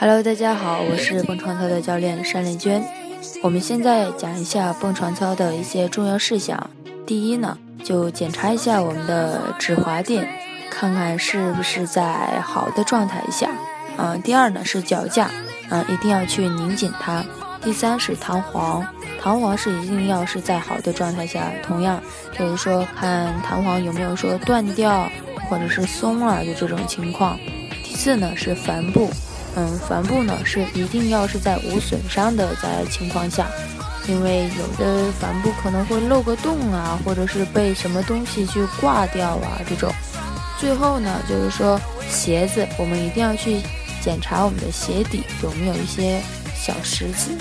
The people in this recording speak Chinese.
Hello，大家好，我是蹦床操的教练单丽娟。我们现在讲一下蹦床操的一些重要事项。第一呢，就检查一下我们的止滑垫，看看是不是在好的状态下。嗯，第二呢是脚架，嗯，一定要去拧紧它。第三是弹簧，弹簧是一定要是在好的状态下。同样，就是说看弹簧有没有说断掉或者是松了的这种情况。第四呢是帆布。嗯，帆布呢是一定要是在无损伤的在情况下，因为有的帆布可能会漏个洞啊，或者是被什么东西去挂掉啊这种。最后呢，就是说鞋子，我们一定要去检查我们的鞋底有没有一些小石子。